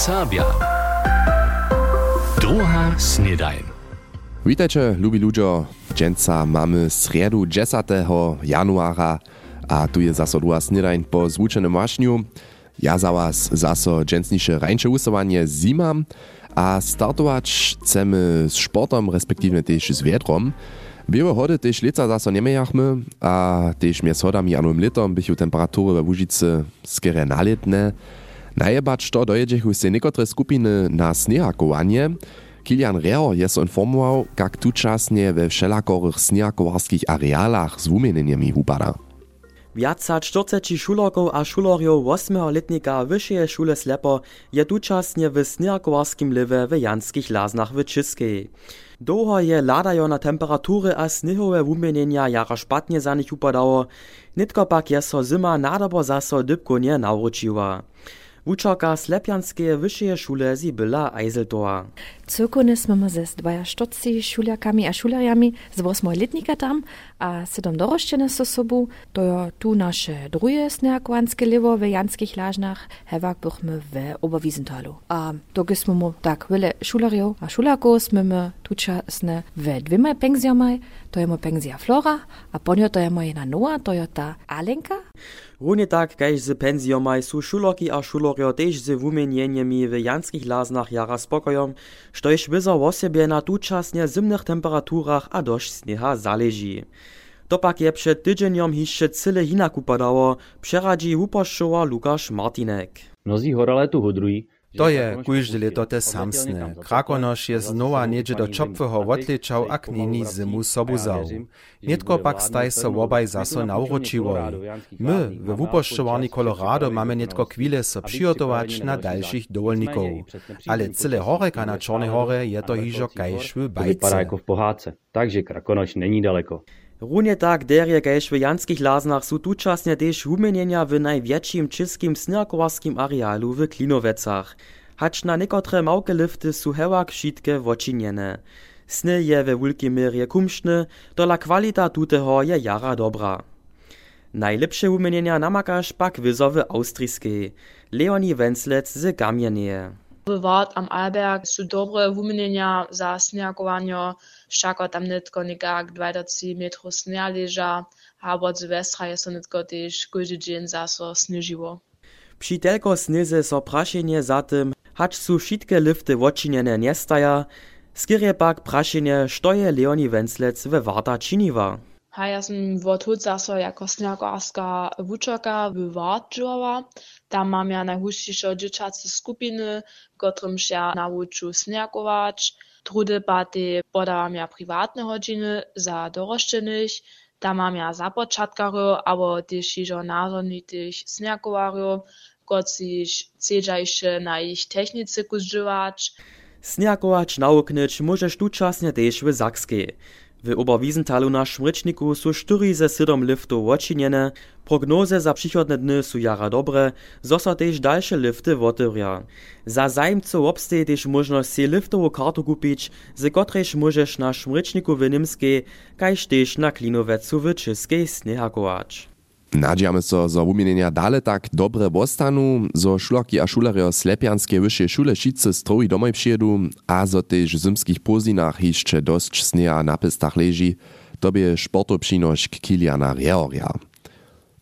Serbia. Druga snedajn. Witajcie, lubi ludzie. Dżęca mamy sredu 10. januara, a tu je zaso druga po zwučenym mašniu. Ja za was zaso dżęcnisze rańcze usuwanie zimam, a startować chcemy z sportom, respektive też z wietrom. Białe hody też leca zaso nie miejachmy, a też mnie schodami anum litom bychu temperatury we Łužicy skere naletne. Najebacz to dojedziech se niekotre skupiny na snehakowanie. Kilian Reo jest informował, jak tučasnie we wszelakorych snehakowarskich arealach z wumienieniami upada. Viaca 40 šulerkov a šulerjov 8. letnika Vyšeje šule Slepo je tučasnje v snehakowarskim live w Janskich Laznach w Českej. Długo je ladajo na temperatury a snehowe wumienienia jara špatnie za nich upadało, nitko pak je so zima nadobo zaso dybko nie nawróciła. Wučarka Slepjanskeje wyższej szule Sibylla Eiseltor. Cyrkuny jsme ze 42 šuliakami a šulerjami z 8 letnika tam a 7 dorošćene so sobu. To je tu naše drugie sneakovanske livo w Janskich Lažnach, hevak bychmy w Oberwiesentalu. A doky jsme mu tak wyle šulerjov a šuliakov jsme my tučasne w dvima pengziomaj. To je mo pengzia Flora, a ponio to je moja nowa, to je ta Alenka. Równie tak, kaž z penziomaj su šulerki a šulerjo tež z wumienieniami w Janskich Laznach jara spokojom, štož wyzo o siebie na tučasnie zimnych temperaturach a dość sneha zależy. To pak je przed tydzieniom hišće cyle hinak upadało, przeradzi upoščowa Lukasz Martinek. Mnozí horale tu hodrují, To je kujždy leto te samsne. Krakonoš je znowa niedzie do čopfeho odličał a knini zimu sobu zał. Nietko pak staj so obaj zaso nauročiwoj. My w wupoščowani Colorado mamy nietko chwile so przygotować na dalszych dowolników. Ale cyle horeka na Czornej Hore je to hižo kajš w to vypadá bajce. jako v pohádce. Takže Krakonoš není daleko. Równie tak derje kaž w Janskich Laznach su tučasnie tež wumienienia w największym czeskim sneakowarskim arealu w Klinowecach. Hacz na niekotre małke lifty su hewak wšitke wočinjene. Sny je we wulkim mierje kumszny, dola kwalita tuteho je jara dobra. Najlepsze wumienienia namakaš pak wyzowy austrijskiej. Leonie Wenzlec z Gamienieje. Wart am Arlberg su dobre wumienienia za sneakowanie, všako tam netko nekak 23 metrów snea leža, a od Sylwestra je so netko tež každý dzień zaso snežiło. Při telko snyze so prašenje za tym, hacz su wšitke lifty wočinjene njestaja, skirje pak prašenje, što je Leonie Wenzlec we Warta činiwa. A ja sam od hud zaso jako sneakowarska wučerka w Wart džovala. Tam mam ja najhušćišo dziewczace skupiny, kotrymž ja nauču sneakować. Trudy pady podałam ja prywatne godziny za doroszczenych. Tam mam ja započatkarów, abo też iżo nazornitych sneakowarów, kociž chcedžajše na ich technice kuzdziwać. Sniakować nauknyć możesz tučasnie też w Sakskiej. W Oberwiesentalu na Szmryczniku su 4 ze 7 liftów wočinjene, prognoze za przychodne dny su jara dobre, zoso też dalsze lifty wotyrja. Za zajmców obsteje też możność si liftową kartu kupić, z kotrež możesz na Szmryczniku w Nimskiej, kajż też na Klinowecu w Českej snehakować. Nadziejamy so, zo wumienienia dale tak dobre postanu, zo šulerki a šulerjo Slepjanskie wyższe szule šice stroji domoj przyjedu, a zo też w zimskich pozinach jeszcze dość sneha na pistach leży, tobie sporto przynośk Kiliana Reoria.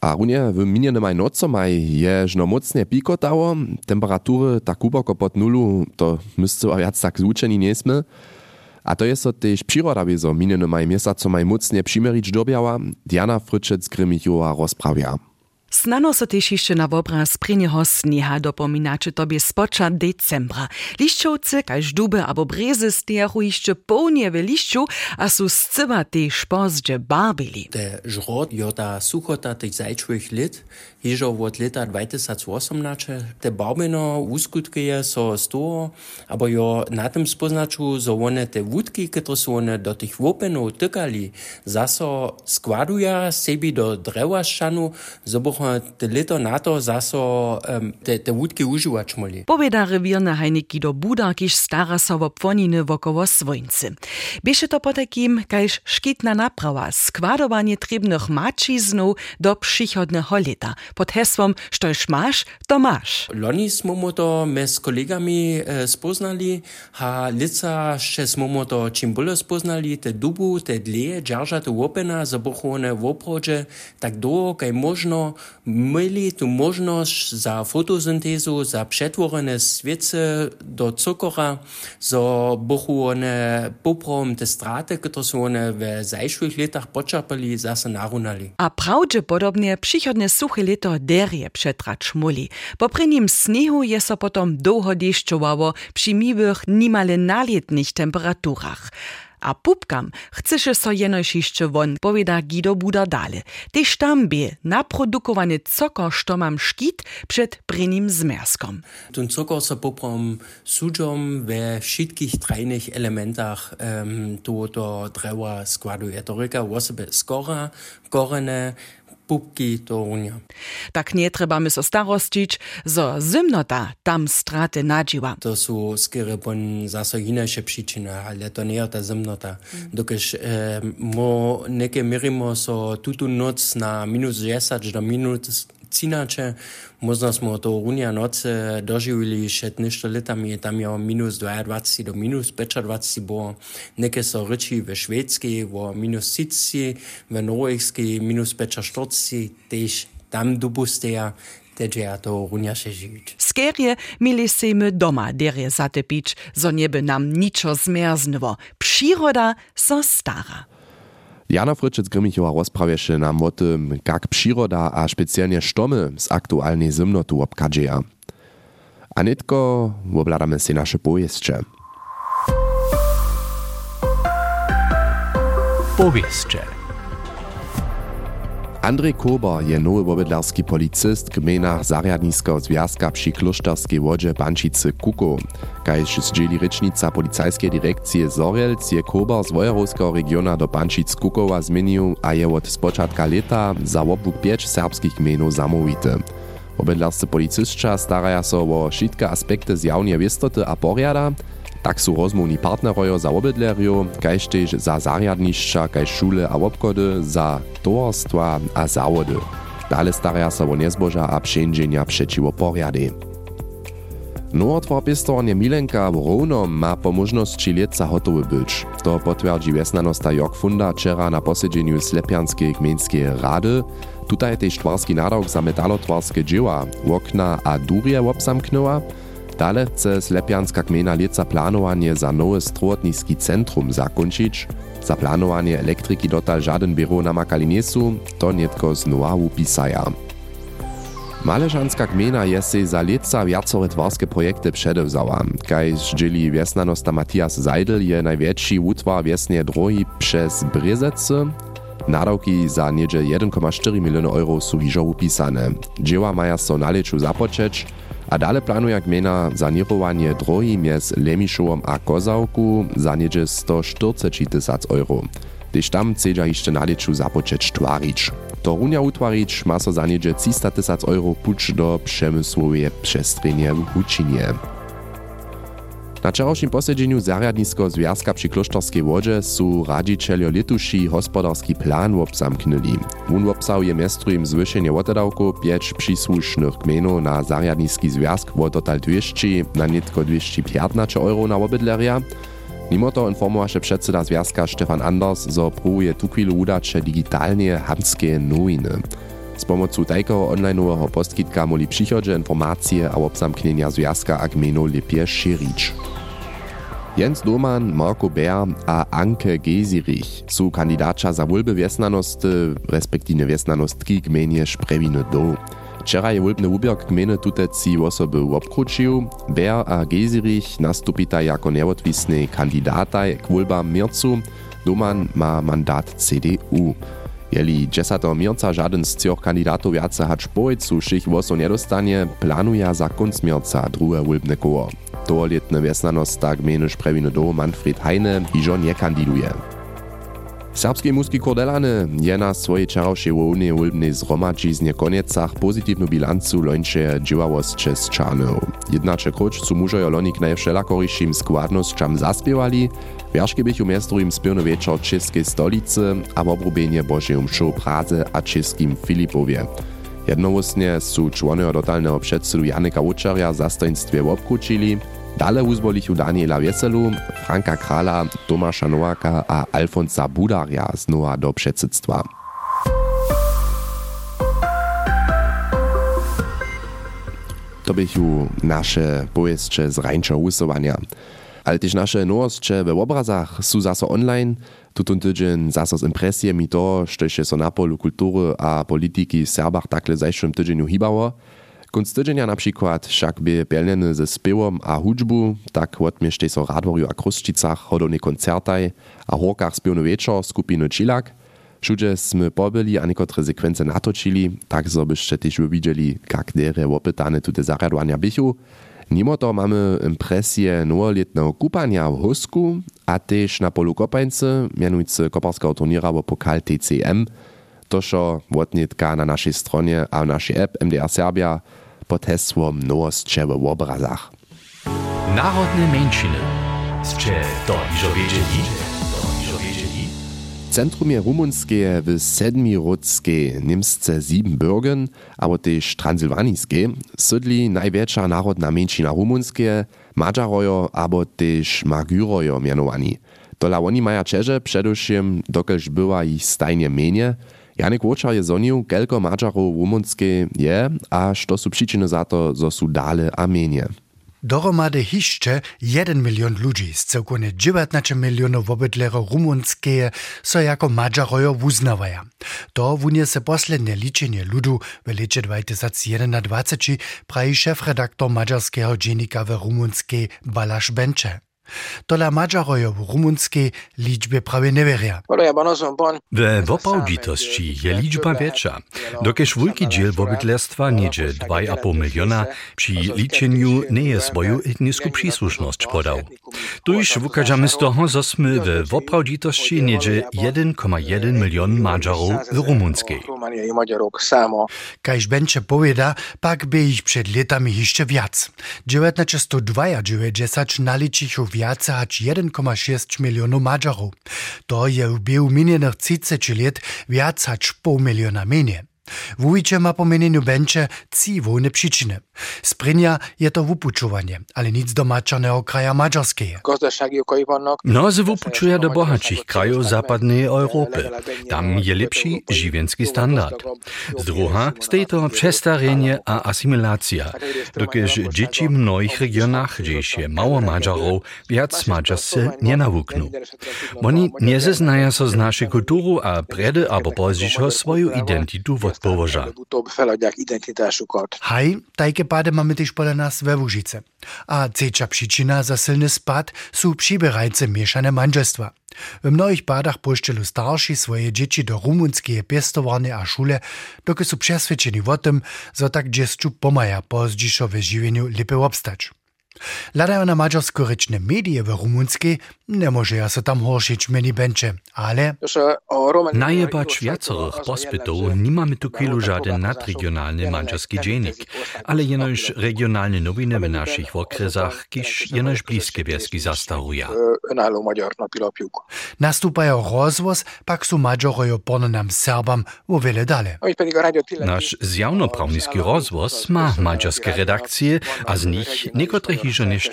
A runie w minionym maj noco maj je żno mocnie pikotało, temperatury tak głęboko pod nulu, to myscy a wiac tak złuczeni nie sme, a to jest to też przyroda wiezo minionym maj miesaco maj mocnie przymerić dobiała, Diana Fryczec-Grymichowa rozprawia. Znano so też jeszcze na obraz prynjeho snieha dopominacze tobie spocza decembra. Liściowcy, każ duby albo brezy stejachu jeszcze pełnie w liściu, a su scyba też pozdzie babili. Te żrod jota ja, suchota tych zajczłych lit, jeżo od lita 2018, te babino uskutkuje so sto, albo jo na tym spoznaczu, że one te wódki, które są one do tych łopenów tykali, zaso składuje sobie do drewa szanu, zobuchą te leto na to zaso um, te, te utki uživač moli. Poveda revirna hajnik Gido Buda, kiš stara so v ponine vokovo svojnce. Beše to potakim, kajž škitna naprava, skvadovanje trebnih mačiznov do prihodnega leta, pod heslom, što ješ maš, to maš. Loni smo mu to me s kolegami eh, spoznali, a lica še smo mu to čim bolj spoznali, te dubu, te dlje, džaržate opena, zabohovane v oprodže, tak dolgo, kaj možno, mieli tu możliwość za fotosyntezu, za przetworzone świece do cukora, za bochone poprom te straty, które są one w zajszłych latach poczerpali, zase narunali. A prawdopodobnie przychodne suche leto derje przetrać muli. Po prynim sniegu je so potom długo deszczowało przy miłych, niemale nalietnych temperaturach. A pupkam chceš so jenož jeszcze won, powiada Guido Buda dale. Tež tam bie naprodukowany cokor, što mam szkit przed prynim zmerskom. Ten cokor so poprom sudzom we wszystkich trajnych elementach um, to do drewa składuje. To ryka osoby skora, korene, pupki to unia. Tak nie trebamy so starostić, zo zimnota tam straty nadziła. To są skiery pon zaso inače przyczyny, ale to nie ta zimnota. Mm. Dokiż e, mo neke mirimo so tutu noc na minus 10 do minus cinače, možno smo to runja noce doživili še nešto letami, tam je minus 22 do minus 25 bo, neke so reči v švedski, v minus 30, v norveški minus 45, tež tam dopusteja, teže ja to runja še živič. Skerje mili sejmy doma derje zatepić, zo nieby nam niczo zmerznywo. Przyroda so stara. Jana Fryczec Grymichowa rozprawieše nam o tym, jak przyroda a specjalnie sztomy z aktualnej zimnotu obkadzieja. A nitko obladamy się nasze powieście. Powieście. Andrzej Kober je nowy wobydlarski policist gmina Zariadniskiego Związka przy Klosztarskiej wodzie Bančice Kuko. Kajż zdzieli rycznica policajskiej dyrekcji Zorielc je Kober z Wojerowskiego regiona do Bančic Kukowa zmienił, a je od spočatka leta za obwóg pięć serbskich gminów zamówity. Wobydlarscy policystka staraja so o wszystkie aspekty zjawnie wistoty a poriada, tak sú rozmowni partnerojo za obydlerjo, kaž za zariadnišća, kaž šule a obchody, za towarstwa a zawody. Dale staraja sa o nezboža a přenženia přečivo poriady. Nowotwar pistornie Milenka w Rovnom ma po możności lieca hotowy być. To potwierdzi wiesnanosta Funda wczera na posiedzeniu Slepianskiej Gmińskiej Rady. Tutaj też twarski nadawk za metalotwarskie dzieła, okna a durje obsamknęła. Dale chce Slepianska gmina lieca planowanie za nowe strojotniski centrum zakończyć. Za planowanie elektryki dotal żaden biuro namakali niesu, to nietko z noahu pisaja. Mależanska gmina je sej za lieca wiacore twarskie projekty przedewzała. Kaj zdzieli wiesnanosta Matthias Seidel je największy utwar wiesnie drogi przez Brezece. Nadawki za niedzie 1,4 miliony euro są hiżo upisane. Dzieła maja so naleczu zapoczeć, a dale planuje gmina sanirowanie drogi między Lemiszowom a Kozałku za niedzie 140 tysac euro. Gdyż tam chcedza jeszcze naleczu zapoczeć twarić. To runia utwarić ma so za niedzie 300 tysac euro pucz do przemysłowej przestrzenie w Hučinie. Na wczorajszym posiedzeniu Zariadniskiego Związka przy Klosztorskiej Wodzie su radzicielio letuši hospodarski plan obsamknęli. Wun obsahuje miestrujem zwyšenie wotedawku pięć przysłusznych gmenów na Zariadniski Związk wo total 200 na netko 215 euro na obydleria. Mimo to informowaše předseda Związka Stefan Anders, zo próbuje tu chwilu udače digitalnie hamskie nowiny. S pomocu tajkoho onlineového postkytka moli přichodže informácie a obsamknenia z jaska a gmenu lepie širič. Jens Doman, Marco Bär a Anke Gesirich zu Kandidatscha za voľby respektive respektíve viesnanostky gmenie Šprevine do. Včera je voľbný ne úbiok gmeny tuteci osoby obkručil, Bär a Gesirich nastupita ako neodvisní kandidátaj k voľbám Mircu, Doman má mandát CDU. Jeli 10. mierca żaden z trzech kandydatów wiace hać pojedcu všich woso nedostanie, planuje za konc mierca drugie wólbne koło. Toletne wiesnanost tak gminy Sprewiny do Manfred Heine iżo nie kandiduje. Serbskiej muski Kordelany je na swojej czarowszej wołnie ulbnej zgromadźiznie koniecach pozytywną bilancu lończe działałości z Czarną. Jednacze kroć su mużojo lonik najwszelakoryszym składnościam zaspiewali, wierzkie bych umiestrujem spierny wieczor czeskie stolicy, a w obrubienie Bożej mszu Praze a czeskim Filipowie. Jednowostnie su członojo totalnego przedsydu Janika Łuczarja za stoństwie obkručili, Dale uzbolichu Daniela Wieselu, Franka Krala, Tomasza Nowaka a Alfonsa Budarja znowa do předsydstwa. To bychu nasze pojeszcze z rańczo usuwania. Ale też nasze nowostcze we obrazach są online. Tutun tydzień zaso z impresjami to, što się na polu kultury a polityki w Serbach takle zajszym tydzieniu hibało. Kunst tydzienia na przykład však by ze a hudžbu, tak odmiešte so Radworju a Kruščicach hodowne koncertaj a horkach spěwny wieczor skupiny Čilak. Všude sme pobyli a niekotre sekvence natočili, tak so byście też widzieli, jak dere opytane tute zaradowania bychu. Mimo to mamy impresję nowoletnego kupania w Husku, a też na polu Kopańcy, mianujcy turniera w Pokal TCM. Tożo wotnitka na naszej stronie a w naszej app MDR Serbia pod hesłom Nowostcze w obrazach. Narodne mężczyny. Ste to iżo wiedzieli? Wiedzieli? Centrumie rumunskie w Sedmirodskie Niemsce Siebenbürgen, aber też Transylwaniskie, sydli największa narodna mężczyna rumunskie, Madżarojo, aber też Magyrojo mianowani. Tola oni maja czerze przedewším, dokelž była ich stajnie mienie, Janek Łoczar je zonił, kelko Madżarów rumunskie je, a što su przyczyny za to, zo su dale a mienie. Dohromady hišće 1 milion ludzi z całkownie 19 milionów obydlero rumunskie so jako Madżarojo uznawaja. To wunie se poslednie liczenie ludu w lecie 2021 prawi szefredaktor madżarskiego dziennika w rumunskie Balasz Bencze. Tola Madżarojo w rumunskiej liczbie prawie nie wieria. W oprawdzitości je liczba większa. Dokeż wielki dziel obydlerstwa niedzie 2,5 miliona przy liczeniu nie jest swoją etniską przysłuszność podał. Tuż wykażamy z toho, że sme w oprawdzitości niedzie 1,1 milion Madżarów w rumunskiej. Kaž Benče powiada, pak by ich przed latami jeszcze wiac. 1992 naliczył aż 1,6 milijonov Mačarov. To je v bil minjenih 30 let viac pol milijona menje. Wujcze ma po mieniu Benče wolne przyczyny. Sprinja je to wupučovanie, ale nic do mačaného kraja Maďarského. Mnozy wupučuje do bohatších krajów zapadnej Europy. Tam je lepší živenský standard. Z druha stej to przestarzenie a asymilacja, dokež dzieci w mnohých regionach, gdzieś je mało Maďarów, wiac Maďarscy nie nawukną. Oni nie zeznają so z naszej kultury, a predy albo pozdzišo swoją identitu odpowoża. Haj, tajke pady mamy też podle nas we Łużyce. A trzecia przyczyna za silny spad są przybierajce mieszane mężestwa. W mnohých padach poštělu starší swoje dzieci do rumunskiej pestowarny a szule, doky są przesvedčeni o tym, że tak dziecku pomaja pozdzišo w żywieniu lepiej obstać. Ladają na mađarsko-rečne medije w rumunskiej, nie może ja se tam horszyć meni benče, ale... Najebacz wiacorych pospytów nie mamy tu chwilu żaden nadregionalny mađarski dziennik, ale jenoż regionalne nowiny w naszych okresach, kiż jenoż bliskie wieski zastaruja. Nastupają rozwoz, pak są Mađarojo porno nam Serbam o wiele dale. Nasz zjawnopravniski rozwoz ma mađarske redakcje, a z nich bliżej niż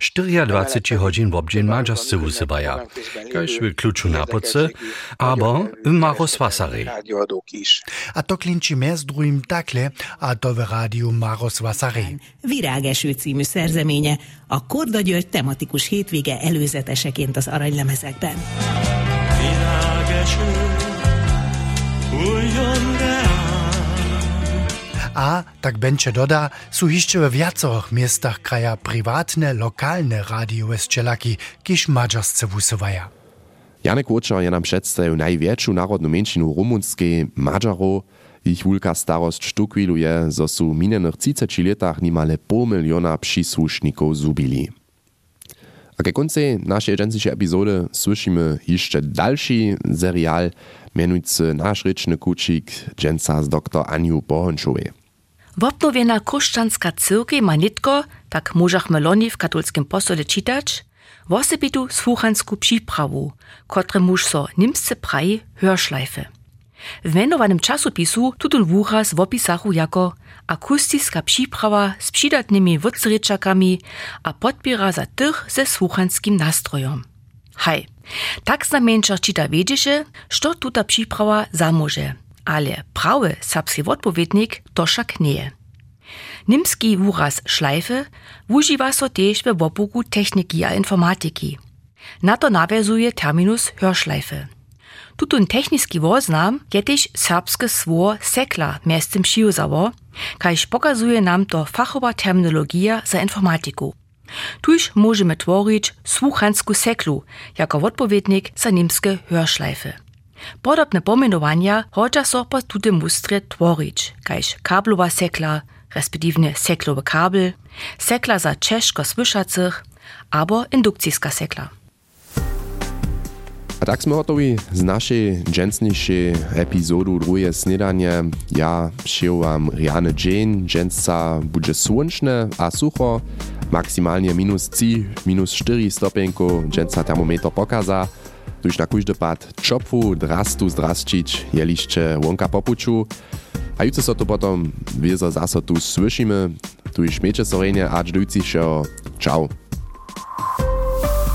100 lat, 24 godzin w obdzień maczascy usywaja. Każ w kluczu na poce, albo maro swasary. A to klinczy z drugim takle, a to w radiu maro swasary. Virágeső című szerzeménye, a Korda György tematikus hétvége előzeteseként az aranylemezekben. Virágeső, újjon rá! A, tak Benče doda, sú hišće v viacerých miestach kraja privátne, lokálne radiowesčelaki, kiž mađarsce vusovaja. Janek Łuczar je nam przedstawił największą narodną mężczyznę rumunskiej Madżarów. Ich wulka starost sztukwilu je, zo su w minionych 30 latach niemale pół miliona przysłuszników zubili. A ke koncej naszej dżęsniejszej epizody słyszymy jeszcze dalszy serial, mianujcy nasz ryczny kucik dżęca z dr Aniu Bohonszowej. Wopnowiena kruszczanska cyrkwi ma nitko, tak możachmy loni w katolskim postole czytać, wosybitu słuchansku przyprawu, kotre muż so nimsce praji hörschleife. W mianowanym czasopisu tutun wuchas w opisachu jako akustiska przyprawa z przydatnymi wycryczakami a podbiera za tych ze słuchanskim nastrojom. Haj, tak znamieńczar czyta wiedzieše, što tuta przyprawa zamoże, ale odpowiednik to však nie. Nimski wuraz szleife wuživa so tež we wopuku techniki a informatiki. Na to nawiązuje terminus Hörschleife. Tutun techniski woznam je tež serbske svo sekla miestem přiuzało, kaž pokazuje nam to fachowa terminologia za informatiku. Tuž możemy tvorić słuchansku seklu jako odpowiednik za nimskie Hörschleife. Podobne pomenovanja hodža so pa tudi mustre tvorič, kajž kablova sekla, respektivnie seklowy kabel, sekla za ciężko słyszacych, albo indukcyjska sekla. A tak sme hotovi z našej džencnejšej epizódu druhé snedanie. Ja šiju vám riane džen, dženca bude slunčne a sucho, maximálne minus 3, minus 4 stopenku, dženca termometer pokaza. Tuż na każdy pad czopfu, drastu zdrasčić, jeliście łąka popuczu. A jutro so to potom wiezo zaso tu słyszymy. Tu i śmiecie sorenie, a dżdujcišo. Ciao.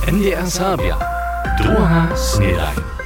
NDR Sabia. Druga Snedaj.